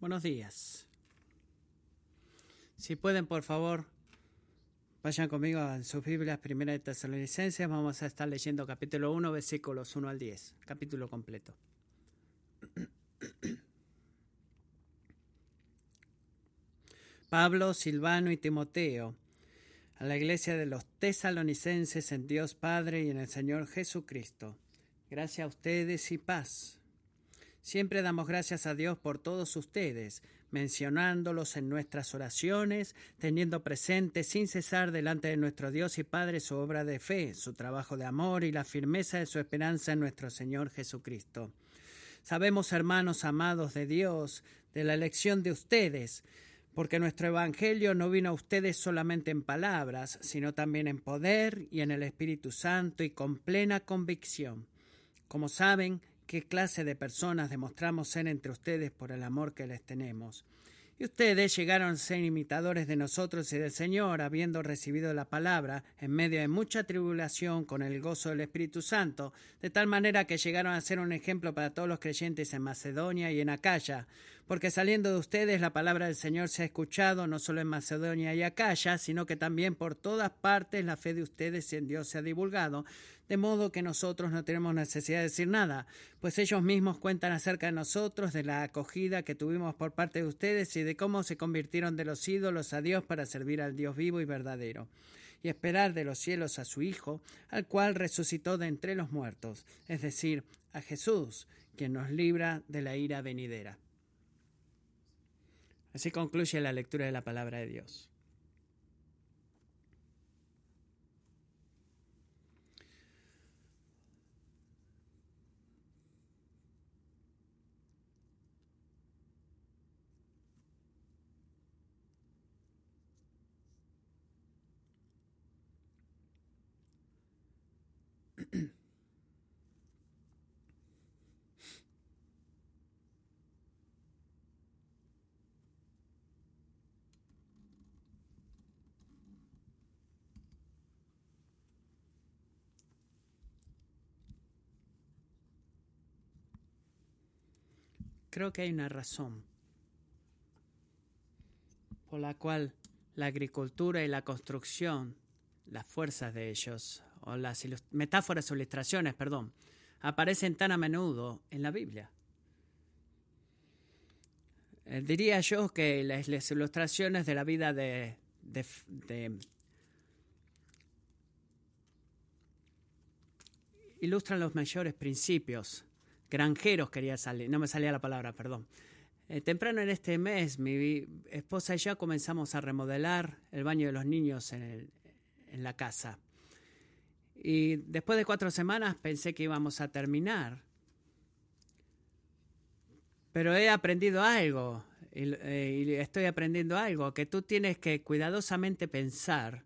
Buenos días. Si pueden, por favor, vayan conmigo a sus Biblias, Primera de Tesalonicenses. Vamos a estar leyendo capítulo 1, versículos 1 al 10, capítulo completo. Pablo, Silvano y Timoteo, a la iglesia de los tesalonicenses en Dios Padre y en el Señor Jesucristo. Gracias a ustedes y paz Siempre damos gracias a Dios por todos ustedes, mencionándolos en nuestras oraciones, teniendo presente sin cesar delante de nuestro Dios y Padre su obra de fe, su trabajo de amor y la firmeza de su esperanza en nuestro Señor Jesucristo. Sabemos, hermanos amados de Dios, de la elección de ustedes, porque nuestro Evangelio no vino a ustedes solamente en palabras, sino también en poder y en el Espíritu Santo y con plena convicción. Como saben, qué clase de personas demostramos ser entre ustedes por el amor que les tenemos. Y ustedes llegaron a ser imitadores de nosotros y del Señor, habiendo recibido la palabra en medio de mucha tribulación con el gozo del Espíritu Santo, de tal manera que llegaron a ser un ejemplo para todos los creyentes en Macedonia y en Acaya, porque saliendo de ustedes la palabra del Señor se ha escuchado no solo en Macedonia y Acaya, sino que también por todas partes la fe de ustedes en Dios se ha divulgado, de modo que nosotros no tenemos necesidad de decir nada, pues ellos mismos cuentan acerca de nosotros, de la acogida que tuvimos por parte de ustedes y de cómo se convirtieron de los ídolos a Dios para servir al Dios vivo y verdadero y esperar de los cielos a su Hijo, al cual resucitó de entre los muertos, es decir, a Jesús, quien nos libra de la ira venidera. Así concluye la lectura de la palabra de Dios. Creo que hay una razón por la cual la agricultura y la construcción, las fuerzas de ellos, o las metáforas o ilustraciones, perdón, aparecen tan a menudo en la Biblia. Eh, diría yo que las, ilustraciones de la vida de, ilustran los mayores principios granjeros quería salir, no me salía la palabra, perdón. Eh, temprano en este mes, mi esposa y yo comenzamos a remodelar el baño de los niños en, en la casa. Y después de cuatro semanas pensé que íbamos a terminar. Pero he aprendido algo, y, eh, y estoy aprendiendo algo, que tú tienes que cuidadosamente pensar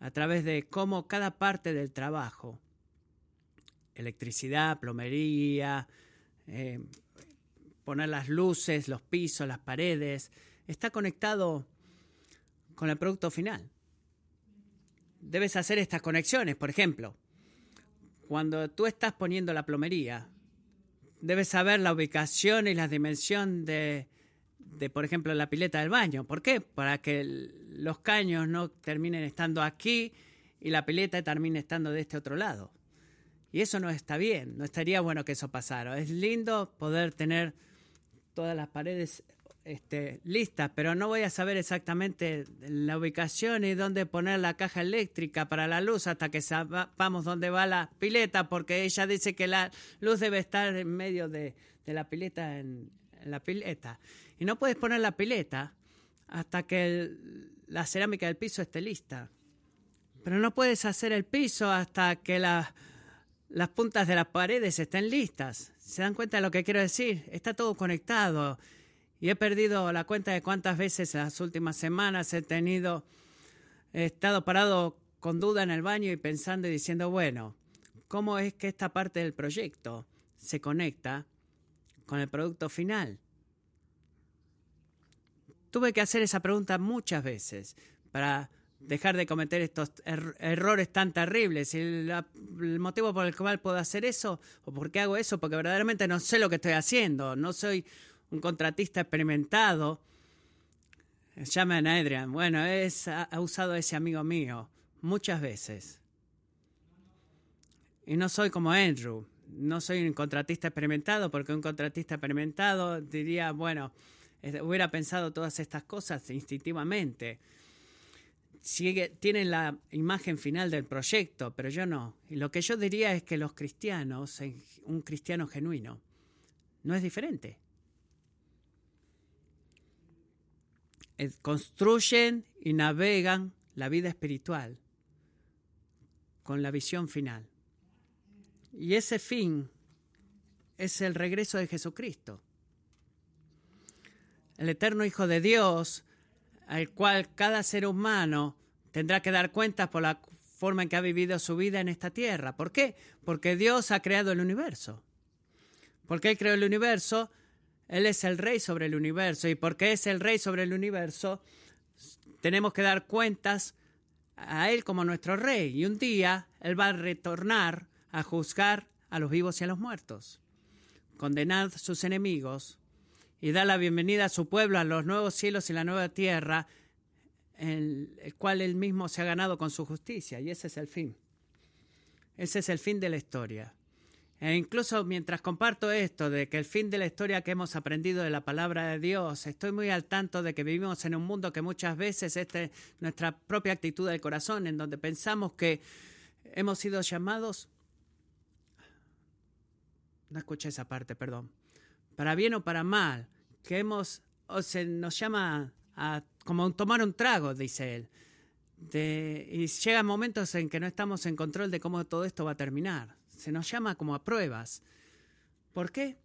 a través de cómo cada parte del trabajo electricidad, plomería, eh, poner las luces, los pisos, las paredes, está conectado con el producto final. Debes hacer estas conexiones, por ejemplo, cuando tú estás poniendo la plomería, debes saber la ubicación y la dimensión de, de, por ejemplo, la pileta del baño. ¿Por qué? Para que los caños no terminen estando aquí y la pileta termine estando de este otro lado. Y eso no está bien, no estaría bueno que eso pasara. Es lindo poder tener todas las paredes este, listas, pero no voy a saber exactamente la ubicación y dónde poner la caja eléctrica para la luz hasta que sepamos dónde va la pileta, porque ella dice que la luz debe estar en medio de, la pileta en, la pileta. Y no puedes poner la pileta hasta que la cerámica del piso esté lista. Pero no puedes hacer el piso hasta que la las puntas de las paredes estén listas. ¿Se dan cuenta de lo que quiero decir? Está todo conectado. Y he perdido la cuenta de cuántas veces en las últimas semanas he tenido, he estado parado con duda en el baño y pensando y diciendo, bueno, ¿cómo es que esta parte del proyecto se conecta con el producto final? Tuve que hacer esa pregunta muchas veces para dejar de cometer estos errores tan terribles. El, motivo por el cual puedo hacer eso, o por qué hago eso, porque verdaderamente no sé lo que estoy haciendo, no soy un contratista experimentado. Llaman a Adrian. Bueno, es, ha usado ese amigo mío muchas veces. Y no soy como Andrew. No soy un contratista experimentado, porque un contratista experimentado diría, bueno, hubiera pensado todas estas cosas instintivamente. Tienen la imagen final del proyecto, pero yo no. Y lo que yo diría es que los cristianos, un cristiano genuino, no es diferente. Construyen y navegan la vida espiritual con la visión final. Y ese fin es el regreso de Jesucristo el eterno Hijo de Dios, al cual cada ser humano tendrá que dar cuentas por la forma en que ha vivido su vida en esta tierra. ¿Por qué? Porque Dios ha creado el universo. Porque Él creó el universo, Él es el rey sobre el universo. Y porque es el rey sobre el universo, tenemos que dar cuentas a Él como nuestro rey. Y un día Él va a retornar a juzgar a los vivos y a los muertos, condenar a sus enemigos y da la bienvenida a su pueblo, a los nuevos cielos y la nueva tierra, en el cual él mismo se ha ganado con su justicia. Y ese es el fin. Ese es el fin de la historia. E incluso mientras comparto esto de que el fin de la historia que hemos aprendido de la palabra de Dios, estoy muy al tanto de que vivimos en un mundo que muchas veces es nuestra propia actitud del corazón, en donde pensamos que hemos sido llamados. No escuché esa parte, perdón para bien o para mal, que hemos, o se nos llama a como tomar un trago, dice él. Y llega momentos en que no estamos en control de cómo todo esto va a terminar. Se nos llama como a pruebas. ¿Por qué?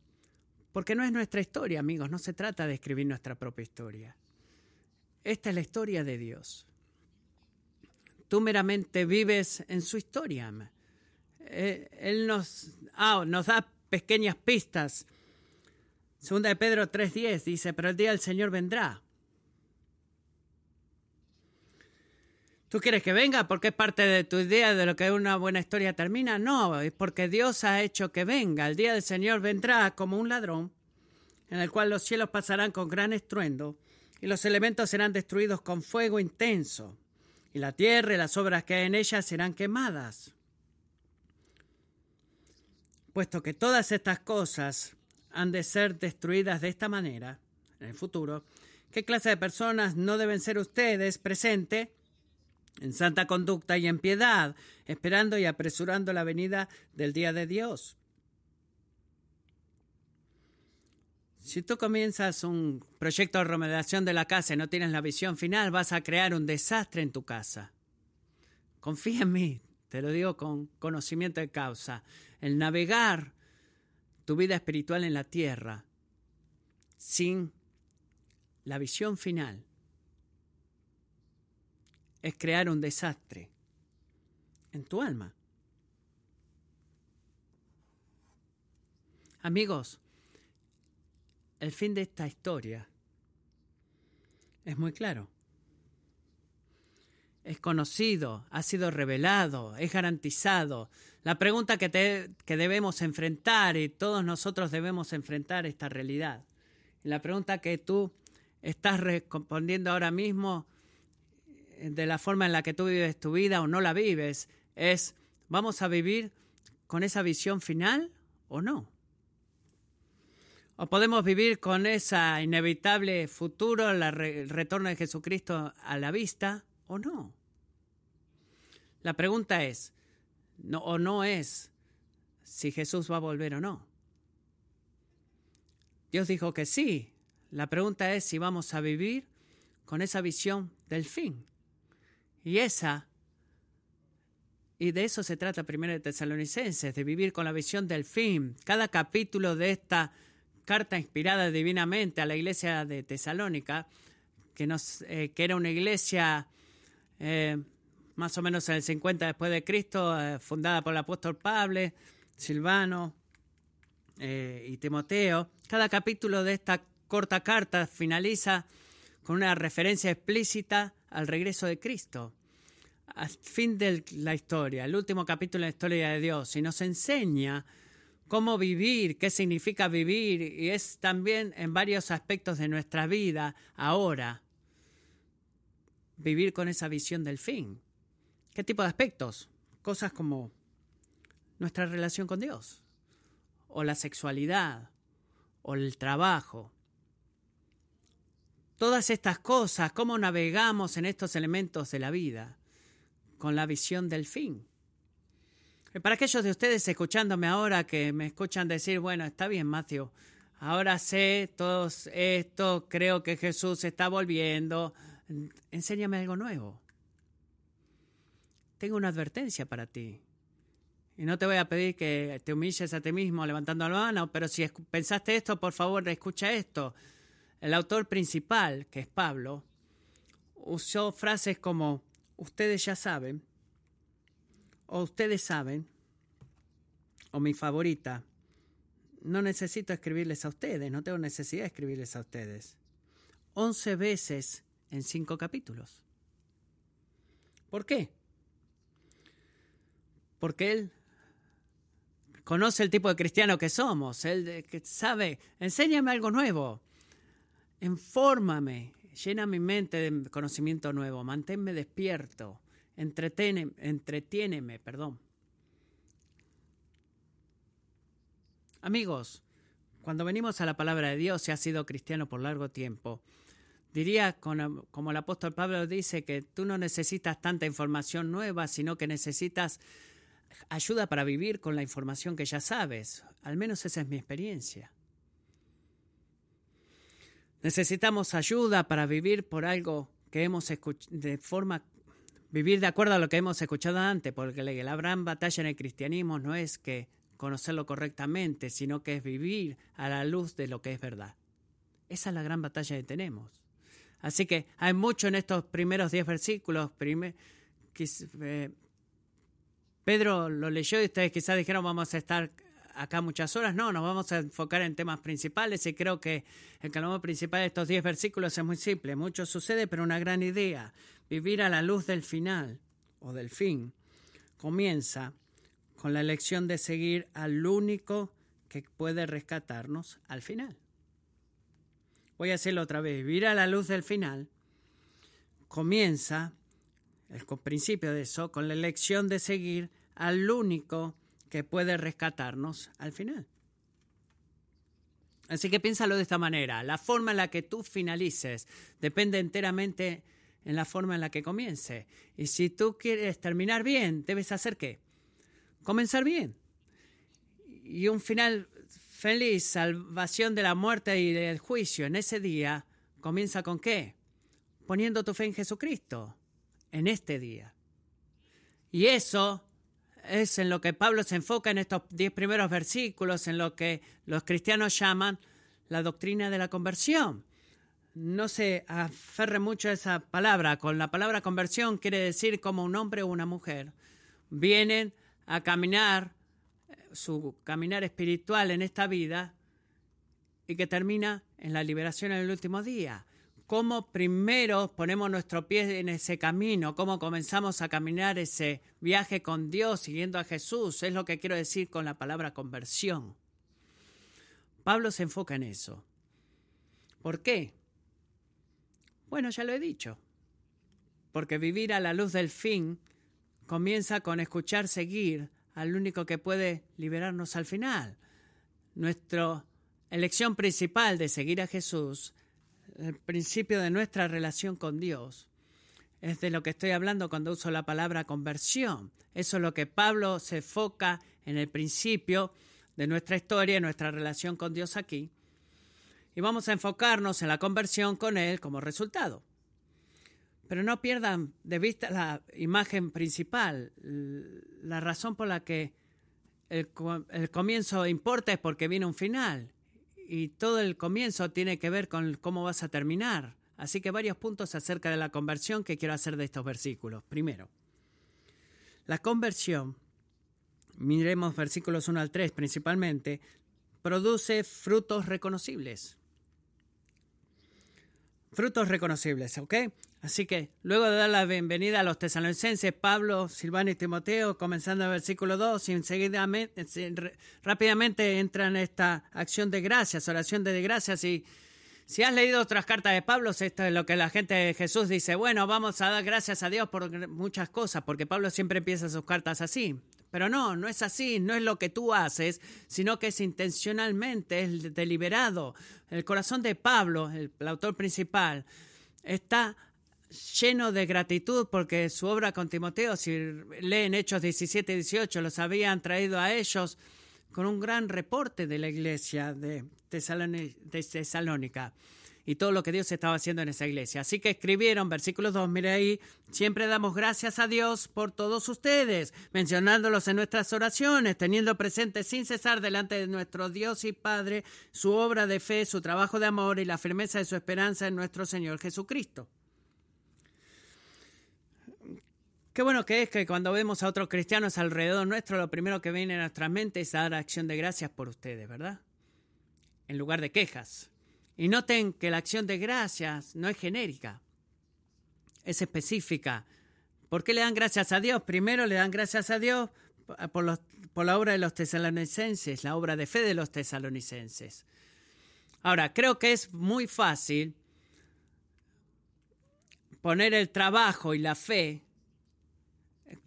Porque no es nuestra historia, amigos, no se trata de escribir nuestra propia historia. Esta es la historia de Dios. Tú meramente vives en su historia. Eh, él nos, ah, nos da pequeñas pistas Segunda de Pedro 3.10 dice, pero el día del Señor vendrá. ¿Tú quieres que venga porque es parte de tu idea de lo que una buena historia termina? No, es porque Dios ha hecho que venga. El día del Señor vendrá como un ladrón, en el cual los cielos pasarán con gran estruendo y los elementos serán destruidos con fuego intenso, y la tierra y las obras que hay en ella serán quemadas. Puesto que todas estas cosas han de ser destruidas de esta manera en el futuro, ¿qué clase de personas no deben ser ustedes presente en santa conducta y en piedad, esperando y apresurando la venida del día de Dios? Si tú comienzas un proyecto de remediación de la casa y no tienes la visión final, vas a crear un desastre en tu casa. Confía en mí, te lo digo con conocimiento de causa. El navegar tu vida espiritual en la tierra sin la visión final es crear un desastre en tu alma. Amigos, el fin de esta historia es muy claro. Es conocido, ha sido revelado, es garantizado, la pregunta que, que debemos enfrentar y todos nosotros debemos enfrentar esta realidad. la pregunta que tú estás respondiendo ahora mismo eh, de la forma en la que tú vives tu vida o no la vives es, ¿vamos a vivir con esa visión final o no? ¿O podemos vivir con ese inevitable futuro, el retorno de Jesucristo a la vista o no? La pregunta es, no, o no es si Jesús va a volver o no. Dios dijo que sí. La pregunta es si vamos a vivir con esa visión del fin. Y esa, y de eso se trata primero de Tesalonicenses, de vivir con la visión del fin. Cada capítulo de esta carta inspirada divinamente a la iglesia de Tesalónica, que, nos, eh, que era una iglesia eh, más o menos en el 50 después de Cristo, eh, fundada por el apóstol Pablo, Silvano eh, y Timoteo. Cada capítulo de esta corta carta finaliza con una referencia explícita al regreso de Cristo, al fin de la historia, el último capítulo de la historia de Dios, y nos enseña cómo vivir, qué significa vivir, y es también en varios aspectos de nuestra vida ahora vivir con esa visión del fin. ¿Qué tipo de aspectos? Cosas como nuestra relación con Dios, o la sexualidad, o el trabajo. Todas estas cosas, cómo navegamos en estos elementos de la vida, con la visión del fin. Para aquellos de ustedes escuchándome ahora que me escuchan decir, bueno, está bien, Matthew, ahora sé todo esto, creo que Jesús está volviendo, enséñame algo nuevo. Tengo una advertencia para ti. Y no te voy a pedir que te humilles a ti mismo levantando la mano, pero si pensaste esto, por favor, escucha esto. El autor principal, que es Pablo, usó frases como ustedes ya saben, o ustedes saben, o mi favorita, no necesito escribirles a ustedes, no tengo necesidad de escribirles a ustedes. Once veces en cinco capítulos. ¿Por qué? Porque él conoce el tipo de cristiano que somos, él sabe, enséñame algo nuevo, infórmame, llena mi mente de conocimiento nuevo, manténme despierto, entreténeme, entretiéneme, perdón. Amigos, cuando venimos a la palabra de Dios, si has sido cristiano por largo tiempo, diría como el apóstol Pablo dice que tú no necesitas tanta información nueva, sino que necesitas ayuda para vivir con la información que ya sabes. Al menos esa es mi experiencia. Necesitamos ayuda para vivir por algo que hemos escuchado de forma vivir de acuerdo a lo que hemos escuchado antes, porque la gran batalla en el cristianismo no es que conocerlo correctamente, sino que es vivir a la luz de lo que es verdad. Esa es la gran batalla que tenemos. Así que hay mucho en estos primeros diez versículos. Eh, Pedro lo leyó y ustedes quizás dijeron vamos a estar acá muchas horas. No, nos vamos a enfocar en temas principales y creo que el calor principal de estos diez versículos es muy simple. Mucho sucede, pero una gran idea. Vivir a la luz del final o del fin comienza con la elección de seguir al único que puede rescatarnos al final. Voy a hacerlo otra vez. Vivir a la luz del final comienza, el principio de eso, con la elección de seguir al único que puede rescatarnos al final. Así que piénsalo de esta manera. La forma en la que tú finalices depende enteramente en la forma en la que comience. Y si tú quieres terminar bien, debes hacer qué? Comenzar bien. Y un final feliz, salvación de la muerte y del juicio en ese día, comienza con qué? Poniendo tu fe en Jesucristo, en este día. Y eso es en lo que Pablo se enfoca en estos diez primeros versículos, en lo que los cristianos llaman la doctrina de la conversión. No se aferre mucho a esa palabra. Con la palabra conversión quiere decir como un hombre o una mujer vienen a caminar su caminar espiritual en esta vida y que termina en la liberación en el último día cómo primero ponemos nuestro pie en ese camino, cómo comenzamos a caminar ese viaje con Dios siguiendo a Jesús. Es lo que quiero decir con la palabra conversión. Pablo se enfoca en eso. ¿Por qué? Bueno, ya lo he dicho. Porque vivir a la luz del fin comienza con escuchar seguir al único que puede liberarnos al final. Nuestra elección principal de seguir a Jesús el principio de nuestra relación con Dios. Es de lo que estoy hablando cuando uso la palabra conversión. Eso es lo que Pablo se enfoca en el principio de nuestra historia, nuestra relación con Dios aquí. Y vamos a enfocarnos en la conversión con Él como resultado. Pero no pierdan de vista la imagen principal. La razón por la que el, el comienzo importa es porque viene un final y todo el comienzo tiene que ver con cómo vas a terminar. Así que varios puntos acerca de la conversión que quiero hacer de estos versículos. Primero, la conversión, miremos versículos 1 al 3 principalmente, produce frutos reconocibles. Frutos reconocibles, ¿ok? Así que luego de dar la bienvenida a los tesalonicenses, Pablo, Silvano y Timoteo, comenzando el versículo 2, y enseguida, rápidamente entran en esta acción de gracias, oración de gracias. Y si has leído otras cartas de Pablo, esto es lo que la gente de Jesús dice, bueno, vamos a dar gracias a Dios por muchas cosas, porque Pablo siempre empieza sus cartas así. Pero no, no es así, no es lo que tú haces, sino que es intencionalmente, es deliberado. El corazón de Pablo, el, el autor principal, está lleno de gratitud porque su obra con Timoteo, si leen Hechos 17 y 18, los habían traído a ellos con un gran reporte de la iglesia de, Tesalónica y todo lo que Dios estaba haciendo en esa iglesia. Así que escribieron, versículos 2, mire ahí, siempre damos gracias a Dios por todos ustedes, mencionándolos en nuestras oraciones, teniendo presente sin cesar delante de nuestro Dios y Padre su obra de fe, su trabajo de amor y la firmeza de su esperanza en nuestro Señor Jesucristo. Qué bueno que es que cuando vemos a otros cristianos alrededor nuestro, lo primero que viene a nuestra mente es dar acción de gracias por ustedes, ¿verdad? En lugar de quejas. Y noten que la acción de gracias no es genérica, es específica. ¿Por qué le dan gracias a Dios? Primero le dan gracias a Dios por, la obra de los tesalonicenses, la obra de fe de los tesalonicenses. Ahora, creo que es muy fácil poner el trabajo y la fe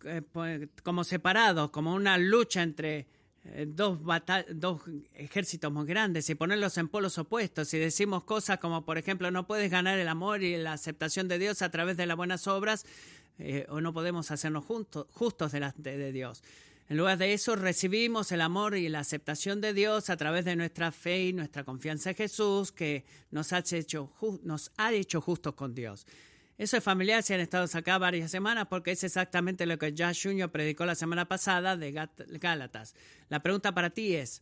eh, pues, como separados, como una lucha entre dos, dos ejércitos muy grandes y ponerlos en polos opuestos y decimos cosas como, por ejemplo, no puedes ganar el amor y la aceptación de Dios a través de las buenas obras eh, o no podemos hacernos justos delante de Dios. En lugar de eso, recibimos el amor y la aceptación de Dios a través de nuestra fe y nuestra confianza en Jesús, que nos ha hecho, nos ha hecho justos con Dios. Eso es familiar si han estado acá varias semanas porque es exactamente lo que Josh Jr. predicó la semana pasada de Gálatas. La pregunta para ti es,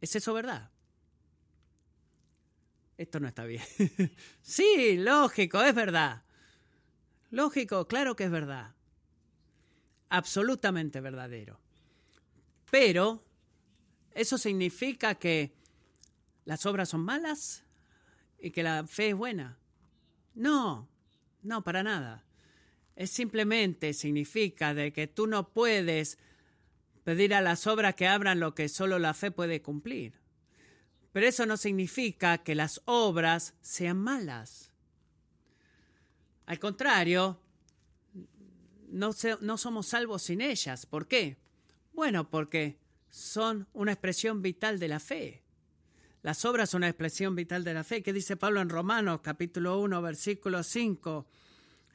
¿es eso verdad? Esto no está bien. sí, lógico, es verdad. Lógico, claro que es verdad. Absolutamente verdadero. Pero, ¿eso significa que las obras son malas y que la fe es buena? No, no, para nada. Es simplemente significa de que tú no puedes pedir a las obras que abran lo que solo la fe puede cumplir. Pero eso no significa que las obras sean malas. Al contrario, no, no somos salvos sin ellas. ¿Por qué? Bueno, porque son una expresión vital de la fe. Las obras son una expresión vital de la fe. ¿Qué dice Pablo en Romanos capítulo 1, versículo 5?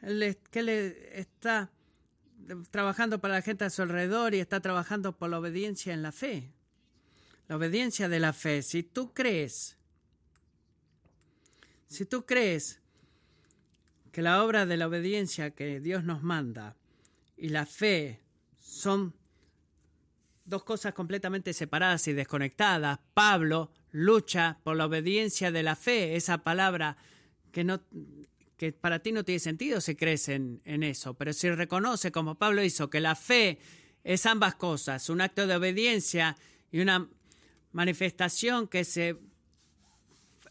Él, que le está trabajando para la gente a su alrededor y está trabajando por la obediencia en la fe. La obediencia de la fe. Si tú crees, si tú crees que la obra de la obediencia que Dios nos manda y la fe son dos cosas completamente separadas y desconectadas. Pablo lucha por la obediencia de la fe, esa palabra que, no, que para ti no tiene sentido si crees en, en eso, pero si reconoce, como Pablo hizo, que la fe es ambas cosas, un acto de obediencia y una manifestación que se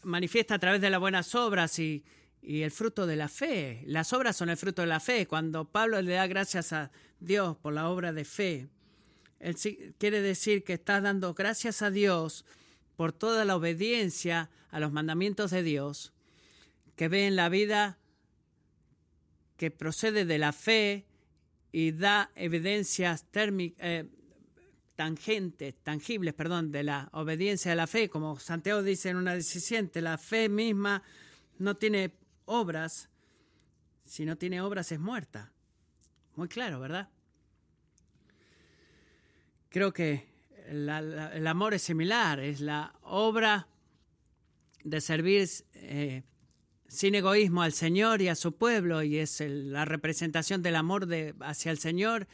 manifiesta a través de las buenas obras y, y el fruto de la fe. Las obras son el fruto de la fe. Cuando Pablo le da gracias a Dios por la obra de fe, él quiere decir que está dando gracias a Dios por toda la obediencia a los mandamientos de Dios, que ve en la vida que procede de la fe y da evidencias eh, tangentes, tangibles, perdón, de la obediencia a la fe, como Santiago dice en una 17, la fe misma no tiene obras, si no tiene obras es muerta. Muy claro, ¿verdad? Creo que el amor es similar, es la obra de servir eh, sin egoísmo al Señor y a su pueblo, y es la representación del amor de, hacia el Señor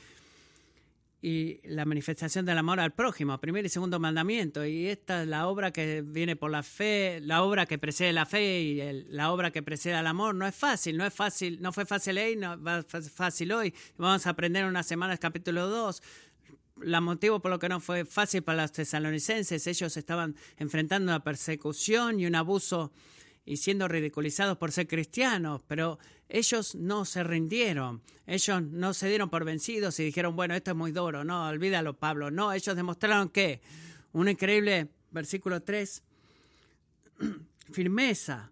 y la manifestación del amor al prójimo, primer y segundo mandamiento. Y esta es la obra que viene por la fe, la obra que precede la fe y la obra que precede al amor. No es fácil, no es fácil, no fue fácil hoy, no va fácil hoy. Vamos a aprender en unas semanas capítulo 2 la motivo por lo que no fue fácil para los tesalonicenses. Ellos estaban enfrentando una persecución y un abuso y siendo ridiculizados por ser cristianos, pero ellos no se rindieron, ellos no se dieron por vencidos y dijeron, bueno, esto es muy duro, no, olvídalo Pablo, no, ellos demostraron que un increíble versículo 3, firmeza,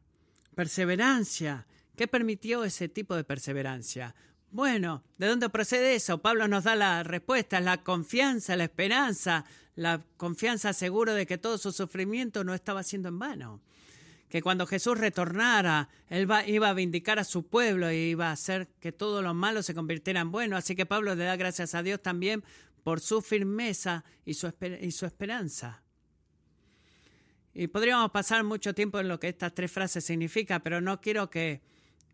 perseverancia. ¿Qué permitió ese tipo de perseverancia? Bueno, ¿de dónde procede eso? Pablo nos da la respuesta, la confianza, la esperanza, la confianza seguro de que todo su sufrimiento no estaba siendo en vano. Que cuando Jesús retornara, Él iba a vindicar a su pueblo y iba a hacer que todo lo malo se convirtiera en bueno. Así que Pablo le da gracias a Dios también por su firmeza y su, y su esperanza. Y podríamos pasar mucho tiempo en lo que estas tres frases significan, pero no quiero que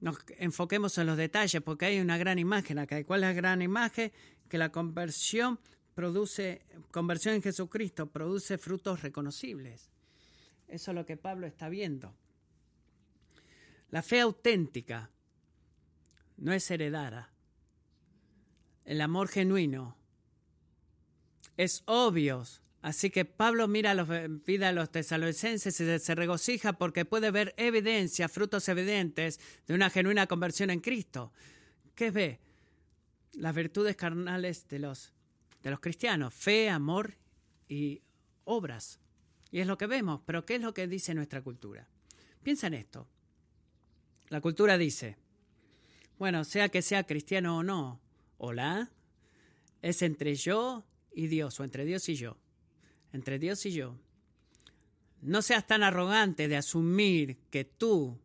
nos enfoquemos en los detalles porque hay una gran imagen acá. cuál es la gran imagen? Que la conversión produce, conversión en Jesucristo produce frutos reconocibles. Eso es lo que Pablo está viendo. La fe auténtica no es heredada. El amor genuino es obvio Así que Pablo mira la vida de los tesalonicenses y se regocija porque puede ver evidencia, frutos evidentes de una genuina conversión en Cristo. ¿Qué ve? Las virtudes carnales de los, de los cristianos, fe, amor y obras. Y es lo que vemos, pero ¿qué es lo que dice nuestra cultura? Piensa en esto. La cultura dice, bueno, sea que sea cristiano o no, hola, es entre yo y Dios o entre Dios y yo entre Dios y yo. No seas tan arrogante de asumir que tú,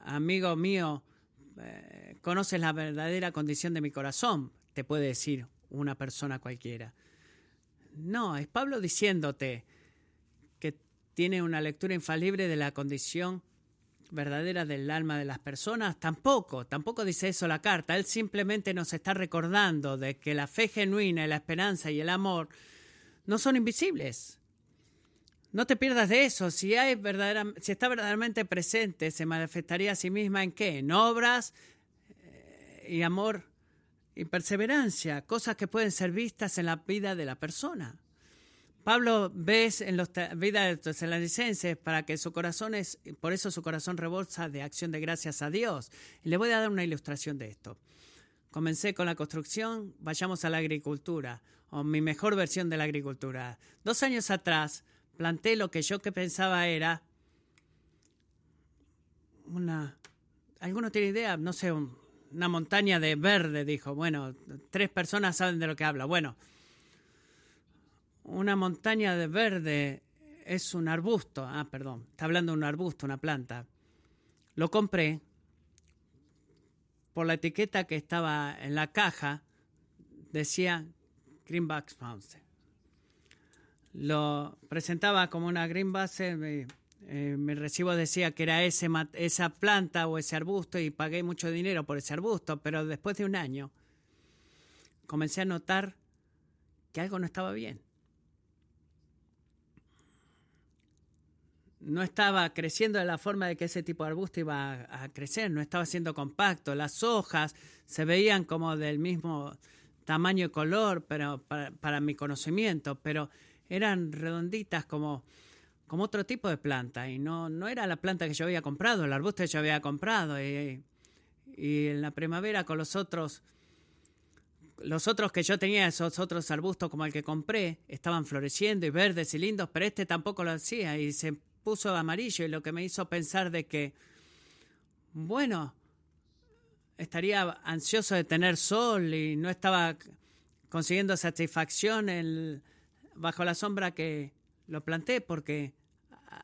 amigo mío, eh, conoces la verdadera condición de mi corazón, te puede decir una persona cualquiera. No, es Pablo diciéndote que tiene una lectura infalible de la condición verdadera del alma de las personas. Tampoco, tampoco dice eso la carta. Él simplemente nos está recordando de que la fe genuina la esperanza y el amor no son invisibles. No te pierdas de eso. Si, está verdaderamente presente, se manifestaría a sí misma en qué? En obras eh, y amor y perseverancia, cosas que pueden ser vistas en la vida de la persona. Pablo ves en la vida de los tesalonicenses para que su corazón es, por eso su corazón rebolsa de acción de gracias a Dios. Le voy a dar una ilustración de esto. Comencé con la construcción, vayamos a la agricultura o mi mejor versión de la agricultura. Dos años atrás planté lo que yo que pensaba era una... ¿Alguno tiene idea? No sé, una montaña de verde, dijo. Bueno, tres personas saben de lo que habla. Bueno, una montaña de verde es un arbusto. Ah, perdón, está hablando de un arbusto, una planta. Lo compré por la etiqueta que estaba en la caja. Decía Greenback Mountain. Lo presentaba como una green base. Mi, eh, mi recibo decía que era ese, esa planta o ese arbusto y pagué mucho dinero por ese arbusto, pero después de un año comencé a notar que algo no estaba bien. no estaba creciendo de la forma de que ese tipo de arbusto iba a, crecer, no estaba siendo compacto, las hojas se veían como del mismo tamaño y color pero para, mi conocimiento, pero eran redonditas como, como otro tipo de planta y no, no era la planta que yo había comprado, el arbusto que yo había comprado y, y en la primavera con los otros los otros que yo tenía, esos otros arbustos como el que compré, estaban floreciendo y verdes y lindos, pero este tampoco lo hacía y se puso amarillo y lo que me hizo pensar de que, bueno, estaría ansioso de tener sol y no estaba consiguiendo satisfacción bajo la sombra que lo planté porque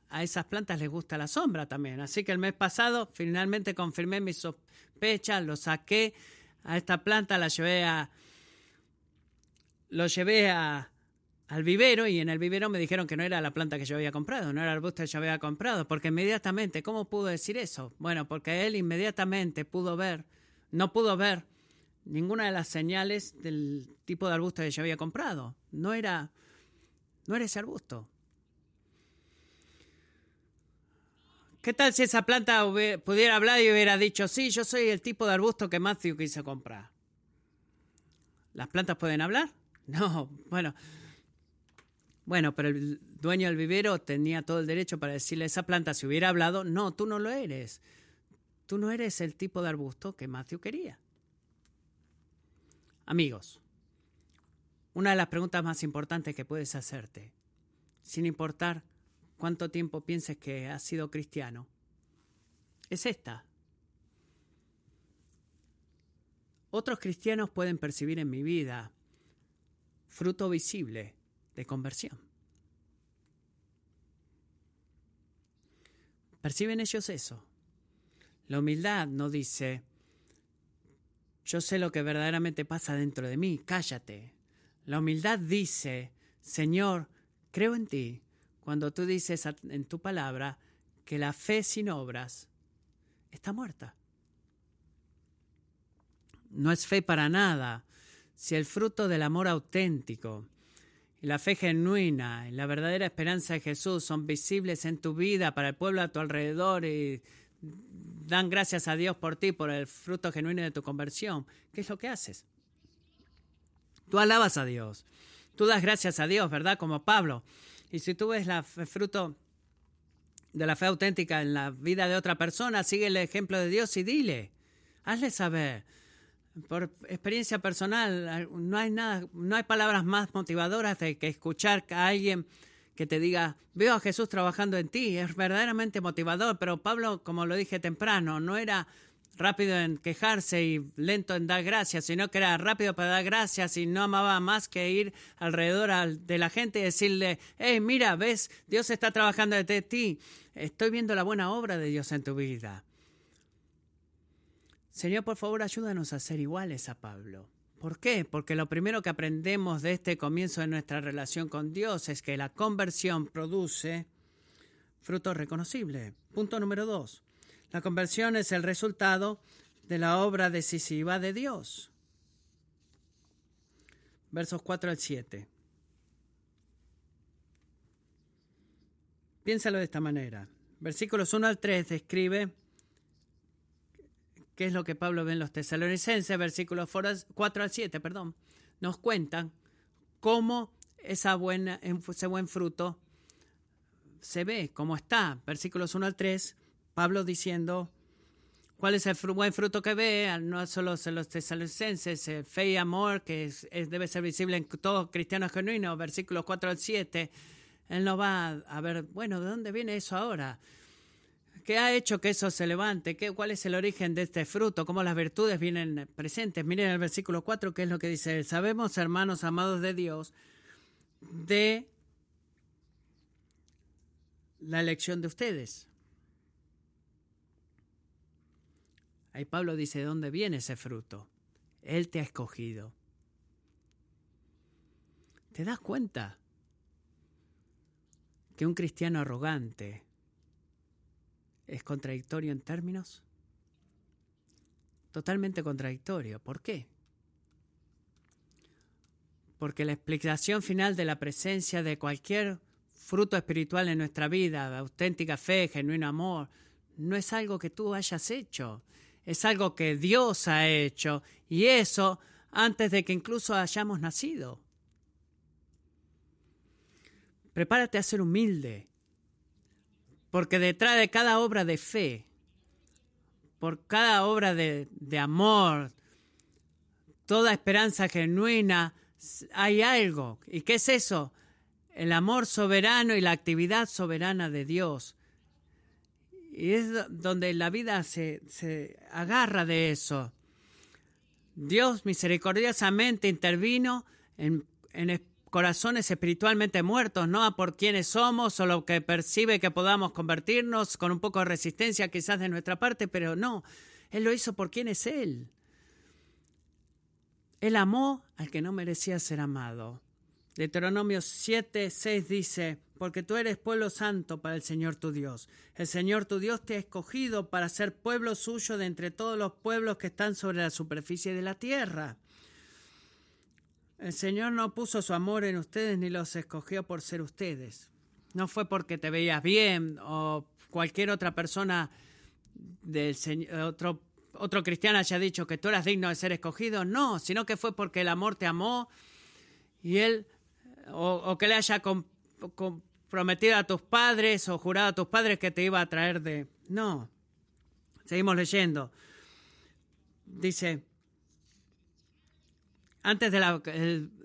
a esas plantas les gusta la sombra también. Así que el mes pasado finalmente confirmé mi sospecha, lo saqué a esta planta, la llevé a lo llevé a, al vivero y en el vivero me dijeron que no era la planta que yo había comprado, no era el arbusto que yo había comprado, porque inmediatamente, ¿cómo pudo decir eso? Bueno, porque él inmediatamente pudo ver no pudo ver ninguna de las señales del tipo de arbusto que yo había comprado. No era, no era ese arbusto. ¿Qué tal si esa planta pudiera hablar y hubiera dicho, sí, yo soy el tipo de arbusto que Matthew quiso comprar? ¿Las plantas pueden hablar? No, bueno. Bueno, pero el dueño del vivero tenía todo el derecho para decirle a esa planta, si hubiera hablado, no, tú no lo eres. Tú no eres el tipo de arbusto que Matthew quería. Amigos, una de las preguntas más importantes que puedes hacerte, sin importar cuánto tiempo pienses que has sido cristiano, es esta. Otros cristianos pueden percibir en mi vida fruto visible de conversión. ¿Perciben ellos eso? La humildad no dice, yo sé lo que verdaderamente pasa dentro de mí, cállate. La humildad dice, Señor, creo en ti, cuando tú dices en tu palabra que la fe sin obras está muerta. No es fe para nada si el fruto del amor auténtico y la fe genuina y la verdadera esperanza de Jesús son visibles en tu vida para el pueblo a tu alrededor y dan gracias a Dios por ti, por el fruto genuino de tu conversión, ¿qué es lo que haces? Tú alabas a Dios, tú das gracias a Dios, ¿verdad? Como Pablo. Y si tú ves el fruto de la fe auténtica en la vida de otra persona, sigue el ejemplo de Dios y dile, hazle saber. Por experiencia personal, no hay nada, no hay palabras más motivadoras de que escuchar a alguien que te diga, veo a Jesús trabajando en ti, es verdaderamente motivador, pero Pablo, como lo dije temprano, no era rápido en quejarse y lento en dar gracias, sino que era rápido para dar gracias y no amaba más que ir alrededor de la gente y decirle, hey, mira, ves, Dios está trabajando desde ti, estoy viendo la buena obra de Dios en tu vida. Señor, por favor, ayúdanos a ser iguales a Pablo. ¿Por qué? Porque lo primero que aprendemos de este comienzo de nuestra relación con Dios es que la conversión produce fruto reconocible. Punto número dos. La conversión es el resultado de la obra decisiva de Dios. Versos 4 al 7. Piénsalo de esta manera. Versículos 1 al 3 describe qué es lo que Pablo ve en los tesalonicenses, versículos 4 al 7, perdón, nos cuentan cómo esa buena, ese buen fruto se ve, cómo está. Versículos 1 al 3, Pablo diciendo cuál es el buen fruto que ve, no solo en los tesalonicenses, fe y amor, que debe ser visible en todo cristiano genuino, versículos 4 al 7, él no va a ver, bueno, ¿de dónde viene eso ahora? ¿Qué ha hecho que eso se levante? ¿Qué, ¿Cuál es el origen de este fruto? ¿Cómo las virtudes vienen presentes? Miren el versículo 4, que es lo que dice, sabemos, hermanos amados de Dios, de la elección de ustedes. Ahí Pablo dice, ¿de dónde viene ese fruto? Él te ha escogido. ¿Te das cuenta que un cristiano arrogante ¿Es contradictorio en términos? Totalmente contradictorio. ¿Por qué? Porque la explicación final de la presencia de cualquier fruto espiritual en nuestra vida, auténtica fe, genuino amor, no es algo que tú hayas hecho, es algo que Dios ha hecho y eso antes de que incluso hayamos nacido. Prepárate a ser humilde, porque detrás de cada obra de fe, por cada obra de, amor, toda esperanza genuina, hay algo. ¿Y qué es eso? El amor soberano y la actividad soberana de Dios. Y es donde la vida se, se agarra de eso. Dios misericordiosamente intervino en, en corazones espiritualmente muertos, no a por quienes somos o lo que percibe que podamos convertirnos con un poco de resistencia quizás de nuestra parte, pero no, Él lo hizo por quien es Él. Él amó al que no merecía ser amado. Deuteronomio 7, 6 dice, porque tú eres pueblo santo para el Señor tu Dios. El Señor tu Dios te ha escogido para ser pueblo suyo de entre todos los pueblos que están sobre la superficie de la tierra. El Señor no puso su amor en ustedes ni los escogió por ser ustedes. No fue porque te veías bien o cualquier otra persona del otro, otro cristiano haya dicho que tú eras digno de ser escogido. No, sino que fue porque el amor te amó y él, o, que le haya prometido a tus padres o jurado a tus padres que te iba a traer de... No. Seguimos leyendo. Dice, antes de la...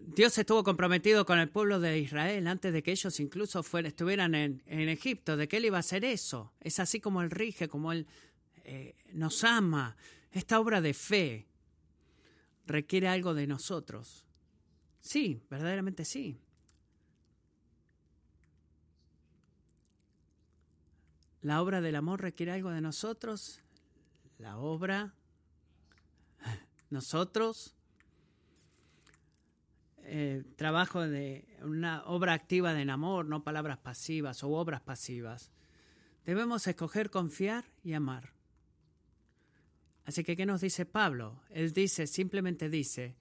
Dios estuvo comprometido con el pueblo de Israel antes de que ellos incluso estuvieran en, Egipto, de que Él iba a hacer eso. Es así como Él rige, como Él eh, nos ama. Esta obra de fe requiere algo de nosotros. Sí, verdaderamente sí. La obra del amor requiere algo de nosotros. La obra, nosotros, eh, trabajo de una obra activa de amor, no palabras pasivas o obras pasivas. Debemos escoger confiar y amar. Así que, ¿qué nos dice Pablo? Él dice, simplemente dice,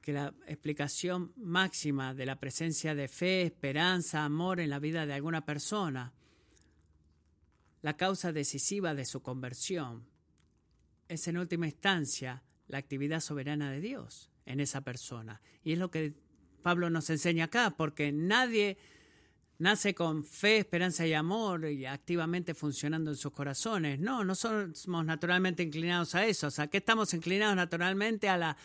que la explicación máxima de la presencia de fe, esperanza, amor en la vida de alguna persona, la causa decisiva de su conversión, es en última instancia la actividad soberana de Dios en esa persona. Y es lo que Pablo nos enseña acá, porque nadie nace con fe, esperanza y amor y activamente funcionando en sus corazones. No, no somos naturalmente inclinados a eso. O sea, ¿qué estamos inclinados naturalmente a la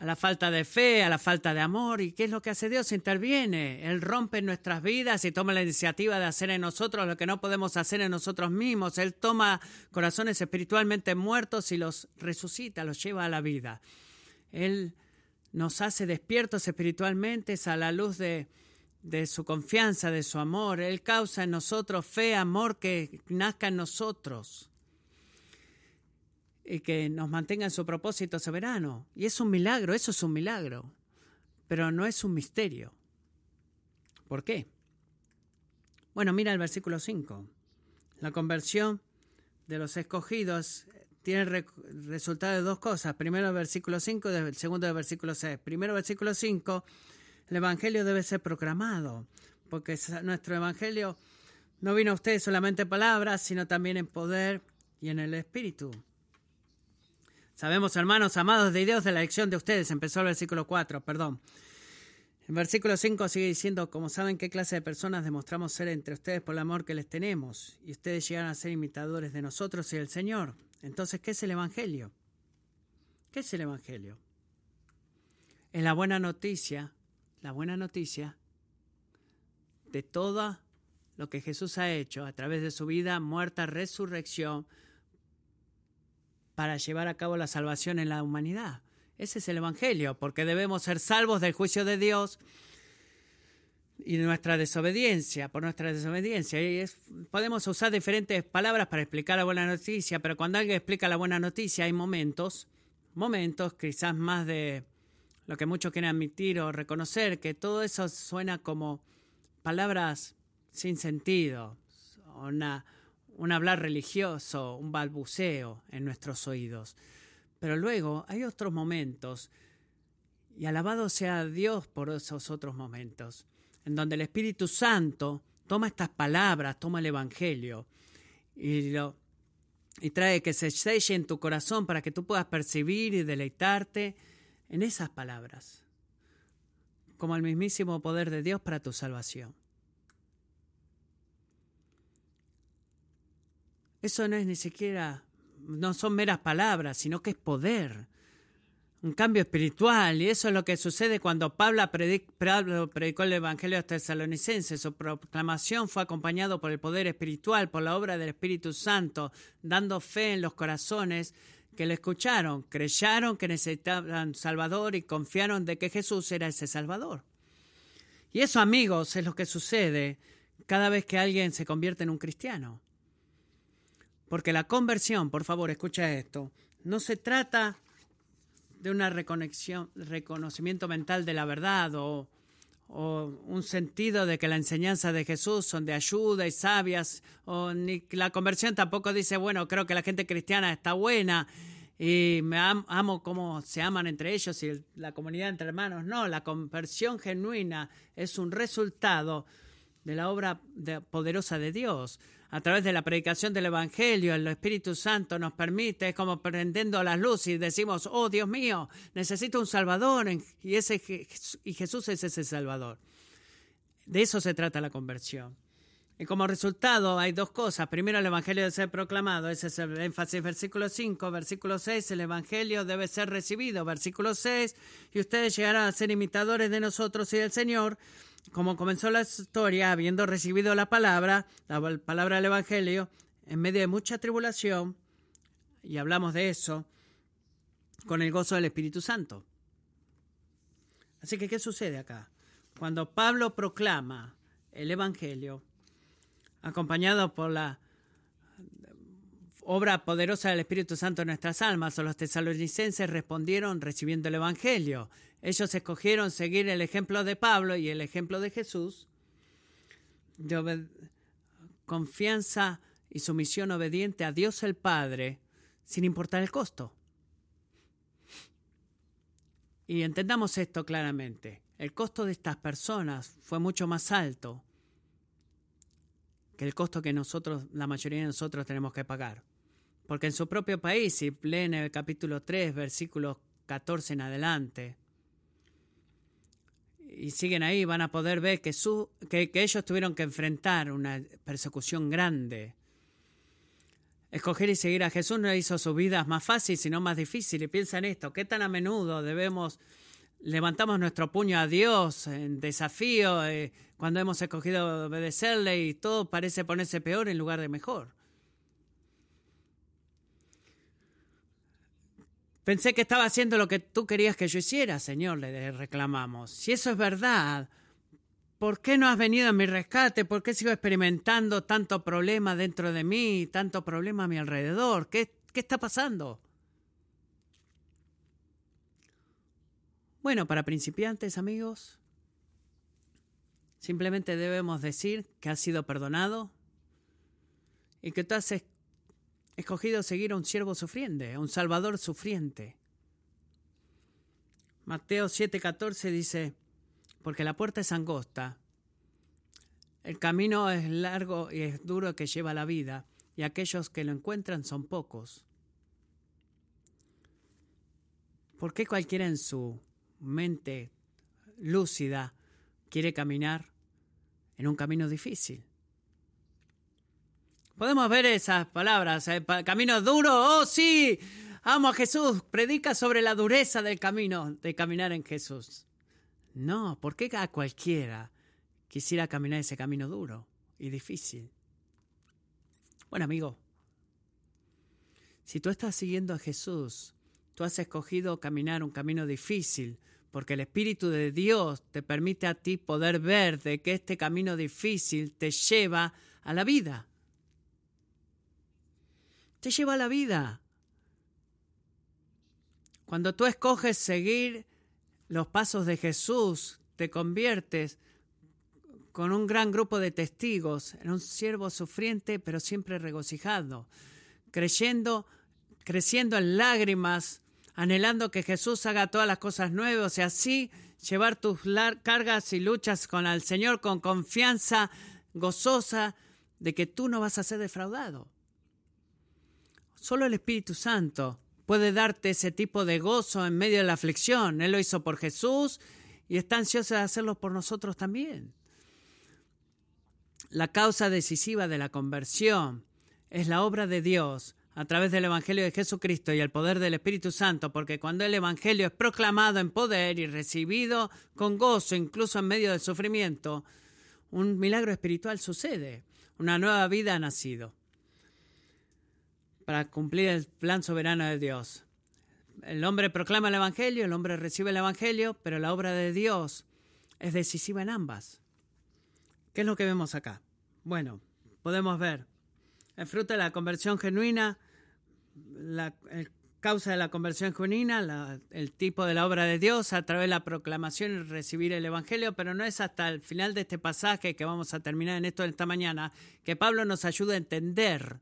a la falta de fe, a la falta de amor. ¿Y qué es lo que hace Dios? Interviene. Él rompe nuestras vidas y toma la iniciativa de hacer en nosotros lo que no podemos hacer en nosotros mismos. Él toma corazones espiritualmente muertos y los resucita, los lleva a la vida. Él nos hace despiertos espiritualmente a la luz de, de su confianza, de su amor. Él causa en nosotros fe, amor que nazca en nosotros y que nos mantenga en su propósito soberano. Y es un milagro, eso es un milagro, pero no es un misterio. ¿Por qué? Bueno, mira el versículo 5. La conversión de los escogidos tiene resultado de dos cosas. Primero el versículo 5 y el segundo el versículo 6. Primero el versículo 5, el Evangelio debe ser proclamado, porque nuestro Evangelio no vino a ustedes solamente en palabras, sino también en poder y en el Espíritu. Sabemos, hermanos amados de Dios, de la elección de ustedes. Empezó el versículo 4, perdón. En versículo 5 sigue diciendo, como saben qué clase de personas demostramos ser entre ustedes por el amor que les tenemos, y ustedes llegaron a ser imitadores de nosotros y del Señor. Entonces, ¿qué es el Evangelio? ¿Qué es el Evangelio? Es la buena noticia, la buena noticia de todo lo que Jesús ha hecho a través de su vida, muerta, resurrección, para llevar a cabo la salvación en la humanidad. Ese es el Evangelio, porque debemos ser salvos del juicio de Dios y nuestra desobediencia, por nuestra desobediencia. Podemos usar diferentes palabras para explicar la buena noticia, pero cuando alguien explica la buena noticia hay momentos, momentos quizás más de lo que muchos quieren admitir o reconocer, que todo eso suena como palabras sin sentido, una, un hablar religioso, un balbuceo en nuestros oídos. Pero luego hay otros momentos, y alabado sea Dios por esos otros momentos, en donde el Espíritu Santo toma estas palabras, toma el Evangelio y, lo, y trae que se selle en tu corazón para que tú puedas percibir y deleitarte en esas palabras, como el mismísimo poder de Dios para tu salvación. Eso no es ni siquiera, no son meras palabras, sino que es poder, un cambio espiritual. Y eso es lo que sucede cuando Pablo, predicó el Evangelio a los tesalonicenses. Su proclamación fue acompañado por el poder espiritual, por la obra del Espíritu Santo, dando fe en los corazones que le escucharon, creyeron que necesitaban Salvador y confiaron de que Jesús era ese Salvador. Y eso, amigos, es lo que sucede cada vez que alguien se convierte en un cristiano. Porque la conversión, por favor, escucha esto, no se trata de una reconexión, reconocimiento mental de la verdad o, o, un sentido de que la enseñanza de Jesús son de ayuda y sabias, o ni la conversión tampoco dice, bueno, creo que la gente cristiana está buena y me amo cómo se aman entre ellos y la comunidad entre hermanos. No, la conversión genuina es un resultado de la obra poderosa de Dios a través de la predicación del Evangelio, el Espíritu Santo nos permite, es como prendiendo las luces y decimos, oh Dios mío, necesito un Salvador y, ese, y Jesús es ese Salvador. De eso se trata la conversión. Y como resultado hay dos cosas. Primero, el Evangelio debe ser proclamado. Ese es el énfasis. Versículo 5. Versículo 6. El Evangelio debe ser recibido. Versículo 6. Y ustedes llegarán a ser imitadores de nosotros y del Señor. Como comenzó la historia, habiendo recibido la palabra, la palabra del Evangelio, en medio de mucha tribulación, y hablamos de eso, con el gozo del Espíritu Santo. Así que, ¿qué sucede acá? Cuando Pablo proclama el Evangelio, acompañado por la obra poderosa del Espíritu Santo en nuestras almas, o los tesalonicenses respondieron recibiendo el Evangelio. Ellos escogieron seguir el ejemplo de Pablo y el ejemplo de Jesús, de confianza y sumisión obediente a Dios el Padre, sin importar el costo. Y entendamos esto claramente. El costo de estas personas fue mucho más alto que el costo que nosotros, la mayoría de nosotros tenemos que pagar. Porque en su propio país, si leen el capítulo 3, versículos 14 en adelante, y siguen ahí, van a poder ver que, su, que, que ellos tuvieron que enfrentar una persecución grande. Escoger y seguir a Jesús no hizo sus vidas más fáciles, sino más difíciles. Y piensa en esto, ¿qué tan a menudo debemos levantamos nuestro puño a Dios en desafío eh, cuando hemos escogido obedecerle y todo parece ponerse peor en lugar de mejor. Pensé que estaba haciendo lo que tú querías que yo hiciera, Señor, le reclamamos. Si eso es verdad, ¿por qué no has venido a mi rescate? ¿Por qué sigo experimentando tanto problema dentro de mí, tanto problema a mi alrededor? ¿Qué, qué está pasando? Bueno, para principiantes, amigos, simplemente debemos decir que has sido perdonado y que tú has escogido seguir a un siervo sufriente, a un salvador sufriente. Mateo 7:14 dice, porque la puerta es angosta, el camino es largo y es duro que lleva la vida, y aquellos que lo encuentran son pocos. ¿Por qué cualquiera en su mente lúcida quiere caminar en un camino difícil. Podemos ver esas palabras, eh, camino duro, oh sí, amo a Jesús, predica sobre la dureza del camino, de caminar en Jesús. No, ¿por qué a cualquiera quisiera caminar ese camino duro y difícil? Bueno, amigo, si tú estás siguiendo a Jesús, tú has escogido caminar un camino difícil, porque el Espíritu de Dios te permite a ti poder ver de que este camino difícil te lleva a la vida. Te lleva la vida. Cuando tú escoges seguir los pasos de Jesús, te conviertes con un gran grupo de testigos en un siervo sufriente, pero siempre regocijado, creyendo, creciendo en lágrimas anhelando que Jesús haga todas las cosas nuevas y así llevar tus cargas y luchas con el Señor con confianza gozosa de que tú no vas a ser defraudado. Solo el Espíritu Santo puede darte ese tipo de gozo en medio de la aflicción. Él lo hizo por Jesús y está ansioso de hacerlo por nosotros también. La causa decisiva de la conversión es la obra de Dios a través del Evangelio de Jesucristo y el poder del Espíritu Santo, porque cuando el Evangelio es proclamado en poder y recibido con gozo, incluso en medio del sufrimiento, un milagro espiritual sucede, una nueva vida ha nacido para cumplir el plan soberano de Dios. El hombre proclama el Evangelio, el hombre recibe el Evangelio, pero la obra de Dios es decisiva en ambas. ¿Qué es lo que vemos acá? Bueno, podemos ver el fruto de la conversión genuina, la causa de la conversión genuina, el tipo de la obra de Dios a través de la proclamación y recibir el Evangelio, pero no es hasta el final de este pasaje que vamos a terminar en esto de esta mañana que Pablo nos ayuda a entender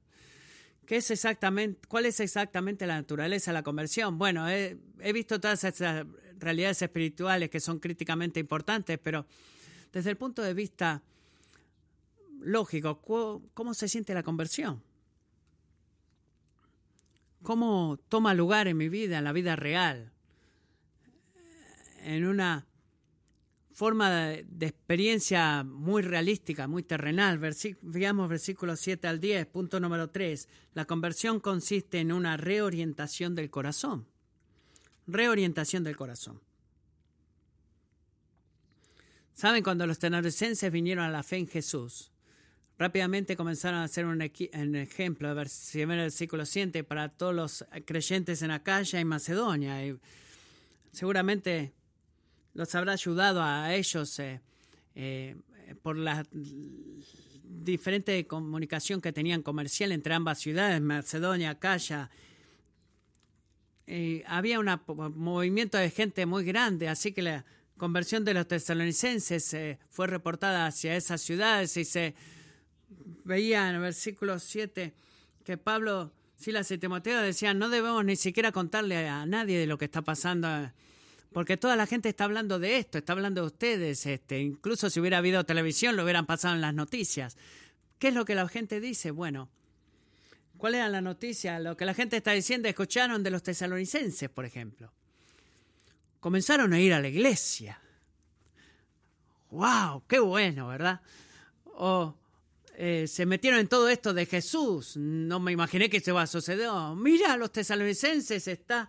qué es exactamente, cuál es exactamente la naturaleza de la conversión. Bueno, he, he visto todas esas realidades espirituales que son críticamente importantes, pero desde el punto de vista lógico, ¿cómo se siente la conversión? ¿Cómo toma lugar en mi vida, en la vida real? En una forma de, experiencia muy realística, muy terrenal. veamos versículos 7 al 10, punto número 3. La conversión consiste en una reorientación del corazón. Reorientación del corazón. ¿Saben cuando los tenorcenses vinieron a la fe en Jesús? Rápidamente comenzaron a hacer un, ejemplo, ven el versículo 7, para todos los creyentes en Acaya y Macedonia. Y seguramente los habrá ayudado a ellos eh, eh, por la diferente comunicación que tenían comercial entre ambas ciudades, Macedonia, Acaya. había un movimiento de gente muy grande, así que la conversión de los tesalonicenses eh, fue reportada hacia esas ciudades y se veía en el versículo 7 que Pablo, Silas y Timoteo decían, no debemos ni siquiera contarle a nadie de lo que está pasando porque toda la gente está hablando de esto, está hablando de ustedes, este, incluso si hubiera habido televisión lo hubieran pasado en las noticias. ¿Qué es lo que la gente dice? Bueno, ¿cuál era la noticia? Lo que la gente está diciendo, escucharon de los tesalonicenses, por ejemplo. Comenzaron a ir a la iglesia. ¡Wow! ¡Qué bueno, ¿verdad? O eh, se metieron en todo esto de Jesús. No me imaginé que se va a suceder. Mira, los tesalonicenses está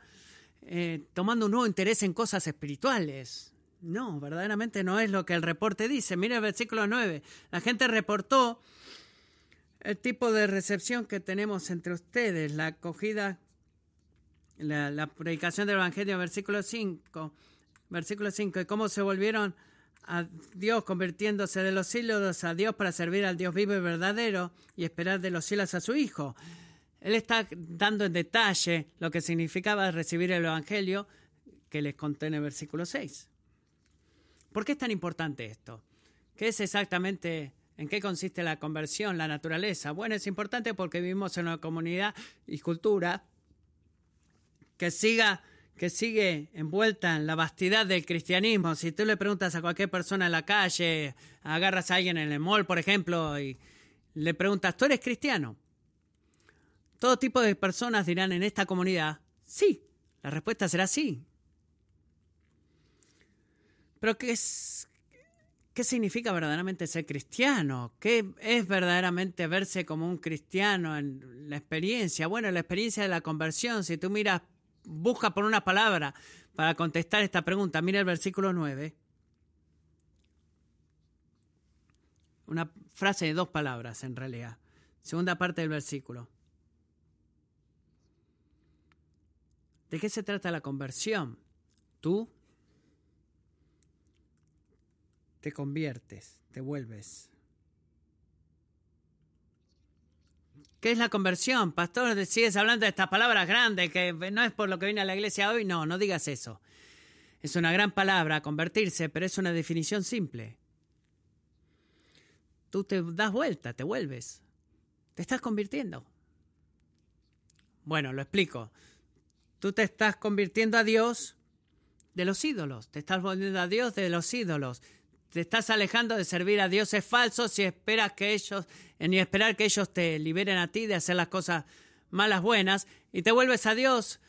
eh, tomando un nuevo interés en cosas espirituales. No, verdaderamente no es lo que el reporte dice. Mira el versículo 9. La gente reportó el tipo de recepción que tenemos entre ustedes, la acogida, la, predicación del Evangelio, versículo 5, versículo 5, y cómo se volvieron a Dios convirtiéndose de los ídolos a Dios para servir al Dios vivo y verdadero y esperar de los cielos a su Hijo. Él está dando en detalle lo que significaba recibir el Evangelio que les conté en el versículo 6. ¿Por qué es tan importante esto? ¿Qué es exactamente, en qué consiste la conversión, la naturaleza? Bueno, es importante porque vivimos en una comunidad y cultura que siga que sigue envuelta en la vastidad del cristianismo. Si tú le preguntas a cualquier persona en la calle, agarras a alguien en el mall, por ejemplo, y le preguntas, ¿tú eres cristiano? Todo tipo de personas dirán en esta comunidad, sí, la respuesta será sí. Pero ¿qué, ¿qué significa verdaderamente ser cristiano? ¿Qué es verdaderamente verse como un cristiano en la experiencia? Bueno, la experiencia de la conversión, si tú miras, busca por una palabra para contestar esta pregunta, mira el versículo 9. Una frase de dos palabras en realidad. Segunda parte del versículo. ¿De qué se trata la conversión? Tú te conviertes, te vuelves. ¿Qué es la conversión? Pastor, sigues hablando de estas palabras grandes, que no es por lo que viene a la iglesia hoy. No, no digas eso. Es una gran palabra, convertirse, pero es una definición simple. Tú te das vuelta, te vuelves. Te estás convirtiendo. Bueno, lo explico. Tú te estás convirtiendo a Dios de los ídolos, te estás volviendo a Dios de los ídolos. Te estás alejando de servir a dioses falsos y esperas que ellos, ni esperar que ellos te liberen a ti de hacer las cosas malas buenas y te vuelves a Dios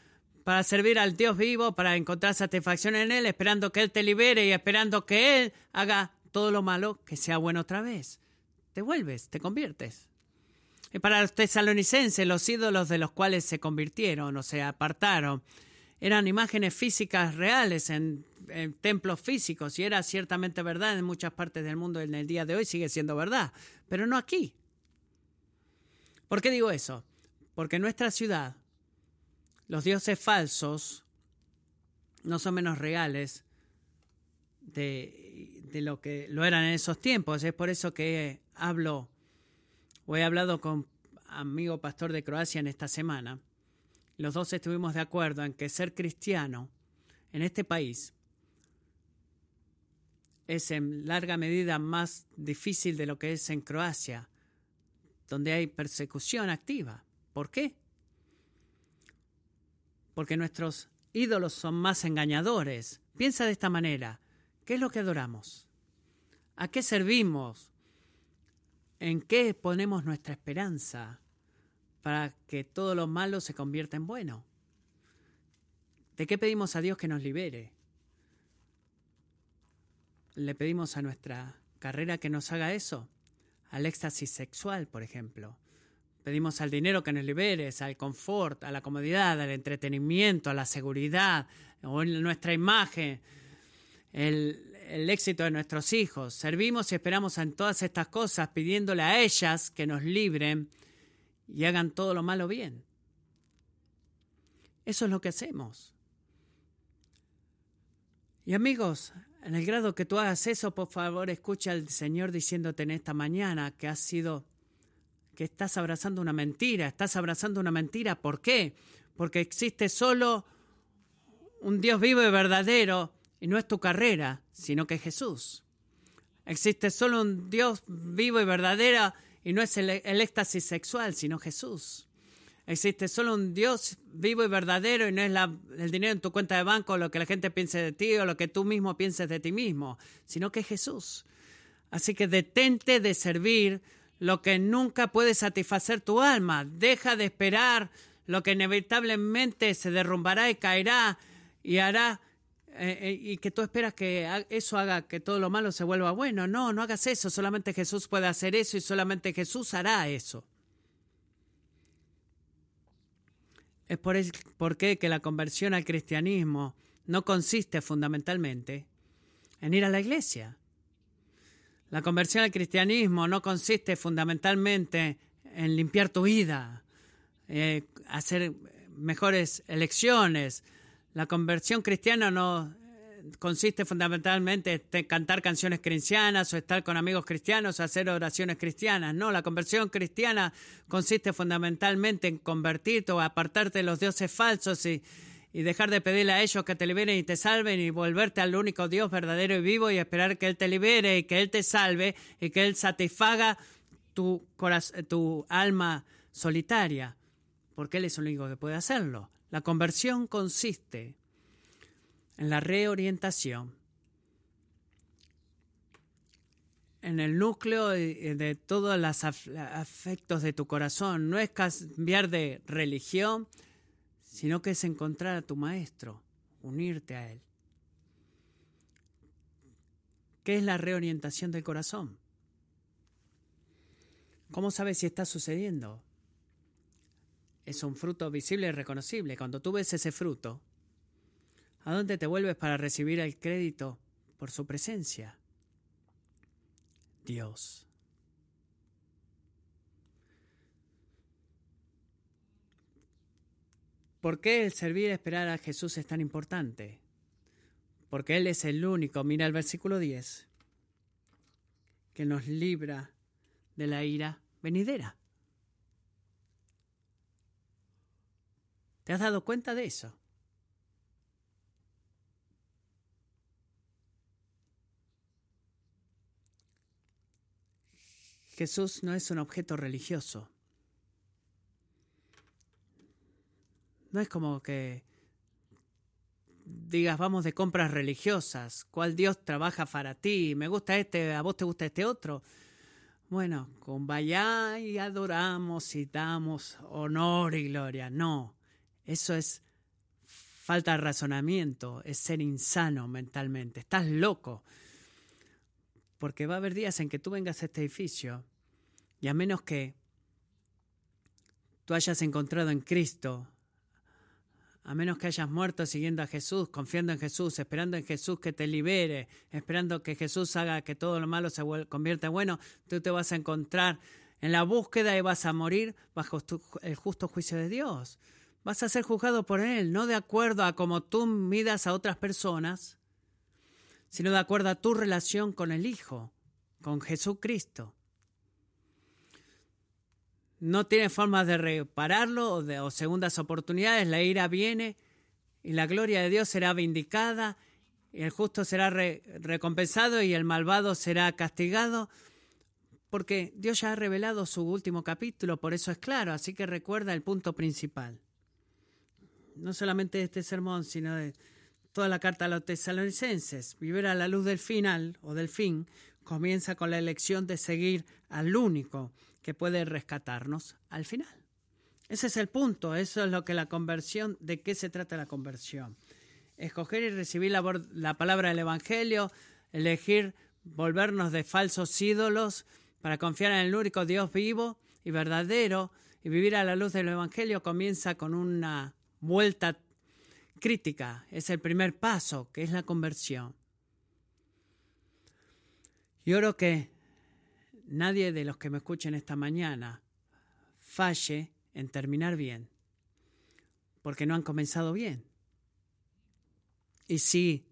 para servir al Dios vivo, para encontrar satisfacción en Él, esperando que Él te libere y esperando que Él haga todo lo malo que sea bueno otra vez. Te vuelves, te conviertes. Y para los tesalonicenses, los ídolos de los cuales se convirtieron o se apartaron eran imágenes físicas reales en, templos físicos y era ciertamente verdad en muchas partes del mundo en el día de hoy, sigue siendo verdad, pero no aquí. ¿Por qué digo eso? Porque en nuestra ciudad los dioses falsos no son menos reales de lo que lo eran en esos tiempos. Es por eso que hablo Hoy he hablado con amigo pastor de Croacia en esta semana. Los dos estuvimos de acuerdo en que ser cristiano en este país es en larga medida más difícil de lo que es en Croacia, donde hay persecución activa. ¿Por qué? Porque nuestros ídolos son más engañadores. Piensa de esta manera. ¿Qué es lo que adoramos? ¿A qué servimos? ¿En qué ponemos nuestra esperanza para que todo lo malo se convierta en bueno? ¿De qué pedimos a Dios que nos libere? le pedimos a nuestra carrera que nos haga eso? Al éxtasis sexual, por ejemplo. Pedimos al dinero que nos liberes, al confort, a la comodidad, al entretenimiento, a la seguridad, o en nuestra imagen, el, el éxito de nuestros hijos. Servimos y esperamos en todas estas cosas pidiéndole a ellas que nos libren y hagan todo lo malo bien. Eso es lo que hacemos. Y amigos, en el grado que tú hagas eso, por favor, escucha al Señor diciéndote en esta mañana que has sido, que estás abrazando una mentira, estás abrazando una mentira. ¿Por qué? Porque existe solo un Dios vivo y verdadero y no es tu carrera, sino que es Jesús. Existe solo un Dios vivo y verdadero y no es el, éxtasis sexual, sino Jesús. Existe solo un Dios vivo y verdadero y no es el dinero en tu cuenta de banco, lo que la gente piense de ti o lo que tú mismo pienses de ti mismo, sino que es Jesús. Así que detente de servir lo que nunca puede satisfacer tu alma. Deja de esperar lo que inevitablemente se derrumbará y caerá y hará eh, eh, y que tú esperas que eso haga que todo lo malo se vuelva bueno. No, no hagas eso. Solamente Jesús puede hacer eso y solamente Jesús hará eso. Es por, por qué que la conversión al cristianismo no consiste fundamentalmente en ir a la iglesia. La conversión al cristianismo no consiste fundamentalmente en limpiar tu vida, eh, hacer mejores elecciones, la conversión cristiana no eh, consiste fundamentalmente en cantar canciones cristianas o estar con amigos cristianos o hacer oraciones cristianas. No, la conversión cristiana consiste fundamentalmente en convertirte o apartarte de los dioses falsos y, y dejar de pedirle a ellos que te liberen y te salven y volverte al único Dios verdadero y vivo y esperar que Él te libere y que Él te salve y que Él satisfaga tu, tu alma solitaria, porque Él es el único que puede hacerlo. La conversión consiste en la reorientación en el núcleo de, todos los afectos de tu corazón. No es cambiar de religión, sino que es encontrar a tu maestro, unirte a él. ¿Qué es la reorientación del corazón? ¿Cómo sabes si está sucediendo? Es un fruto visible y reconocible. Cuando tú ves ese fruto, ¿a dónde te vuelves para recibir el crédito por su presencia? Dios. ¿Por qué el servir y esperar a Jesús es tan importante? Porque Él es el único, mira el versículo 10, que nos libra de la ira venidera. ¿Te has dado cuenta de eso? Jesús no es un objeto religioso. No es como que digas, vamos de compras religiosas, cuál Dios trabaja para ti, me gusta este, a vos te gusta este otro. Bueno, con vaya y adoramos y damos honor y gloria. No, eso es falta de razonamiento, es ser insano mentalmente. Estás loco. Porque va a haber días en que tú vengas a este edificio y a menos que tú hayas encontrado en Cristo, a menos que hayas muerto siguiendo a Jesús, confiando en Jesús, esperando en Jesús que te libere, esperando que Jesús haga que todo lo malo se convierta en bueno, tú te vas a encontrar en la búsqueda y vas a morir bajo el justo juicio de Dios. Vas a ser juzgado por Él, no de acuerdo a cómo tú midas a otras personas, sino de acuerdo a tu relación con el Hijo, con Jesucristo. No tiene forma de repararlo o, de, segundas oportunidades, la ira viene y la gloria de Dios será vindicada, y el justo será recompensado y el malvado será castigado, porque Dios ya ha revelado su último capítulo, por eso es claro, así que recuerda el punto principal no solamente de este sermón, sino de toda la carta a los tesalonicenses. Vivir a la luz del final o del fin comienza con la elección de seguir al único que puede rescatarnos al final. Ese es el punto, eso es lo que la conversión, de qué se trata la conversión. Escoger y recibir la, la palabra del Evangelio, elegir volvernos de falsos ídolos para confiar en el único Dios vivo y verdadero y vivir a la luz del Evangelio comienza con una vuelta crítica. Es el primer paso, que es la conversión. Y oro que nadie de los que me escuchen esta mañana falle en terminar bien, porque no han comenzado bien. Y si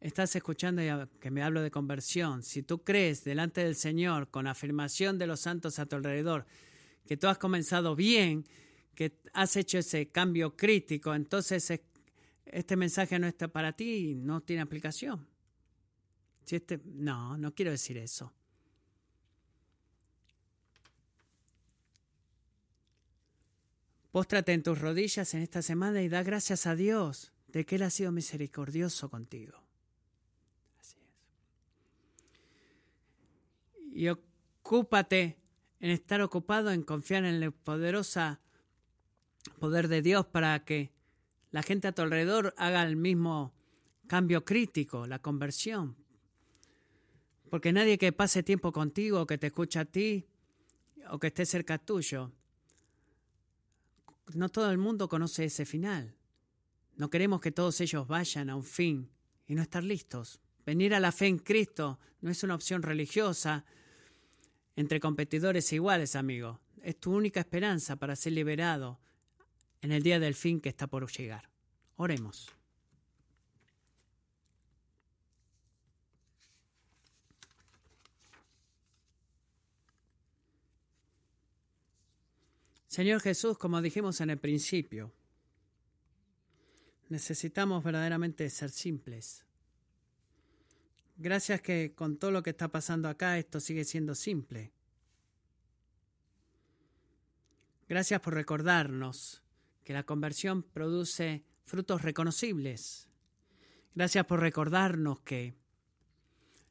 estás escuchando que me hablo de conversión, si tú crees delante del Señor con afirmación de los santos a tu alrededor que tú has comenzado bien, que has hecho ese cambio crítico, entonces este mensaje no está para ti y no tiene aplicación. Si este, no, no quiero decir eso. Póstrate en tus rodillas en esta semana y da gracias a Dios de que Él ha sido misericordioso contigo. y ocúpate en estar ocupado en confiar en el poderoso poder de Dios para que la gente a tu alrededor haga el mismo cambio crítico, la conversión. Porque nadie que pase tiempo contigo, que te escucha a ti, o que esté cerca tuyo, no todo el mundo conoce ese final. No queremos que todos ellos vayan a un fin y no estar listos. Venir a la fe en Cristo no es una opción religiosa, entre competidores iguales, amigo. Es tu única esperanza para ser liberado en el día del fin que está por llegar. Oremos. Señor Jesús, como dijimos en el principio, necesitamos verdaderamente ser simples. Gracias que con todo lo que está pasando acá esto sigue siendo simple. Gracias por recordarnos que la conversión produce frutos reconocibles. Gracias por recordarnos que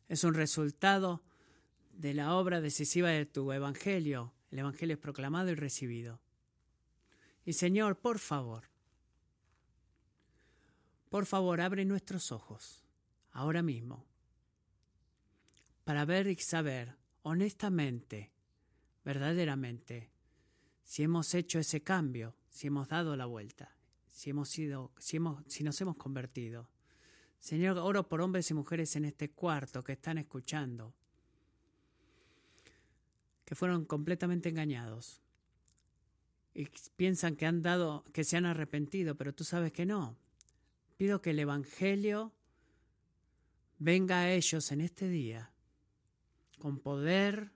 es un resultado de la obra decisiva de tu Evangelio. El Evangelio es proclamado y recibido. Y Señor, por favor, por favor, abre nuestros ojos ahora mismo para ver y saber honestamente, verdaderamente, si hemos hecho ese cambio, si hemos dado la vuelta, si hemos sido, si, hemos, si nos hemos convertido. Señor, oro por hombres y mujeres en este cuarto que están escuchando, que fueron completamente engañados y piensan que han dado, que se han arrepentido, pero tú sabes que no. Pido que el Evangelio venga a ellos en este día con poder,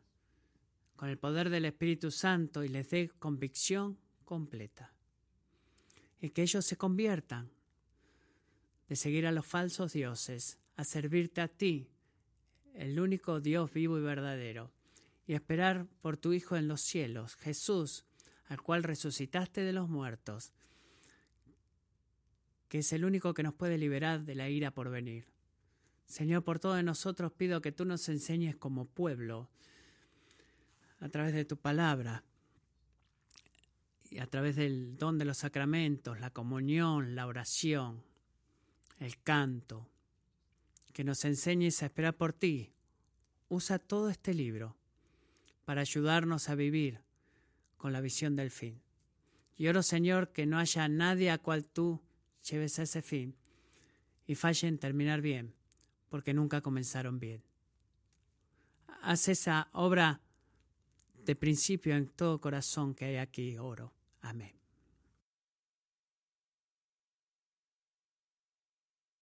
con el poder del Espíritu Santo y les dé convicción completa. Y que ellos se conviertan de seguir a los falsos dioses, a servirte a ti, el único Dios vivo y verdadero, y esperar por tu Hijo en los cielos, Jesús, al cual resucitaste de los muertos, que es el único que nos puede liberar de la ira por venir. Señor, por todos nosotros pido que tú nos enseñes como pueblo, a través de tu palabra, a través del don de los sacramentos, la comunión, la oración, el canto, que nos enseñes a esperar por ti. Usa todo este libro para ayudarnos a vivir con la visión del fin. Y oro, Señor, que no haya nadie a cual tú lleves ese fin y falle en terminar bien porque nunca comenzaron bien. Haz esa obra de principio en todo corazón que hay aquí, oro. Amén.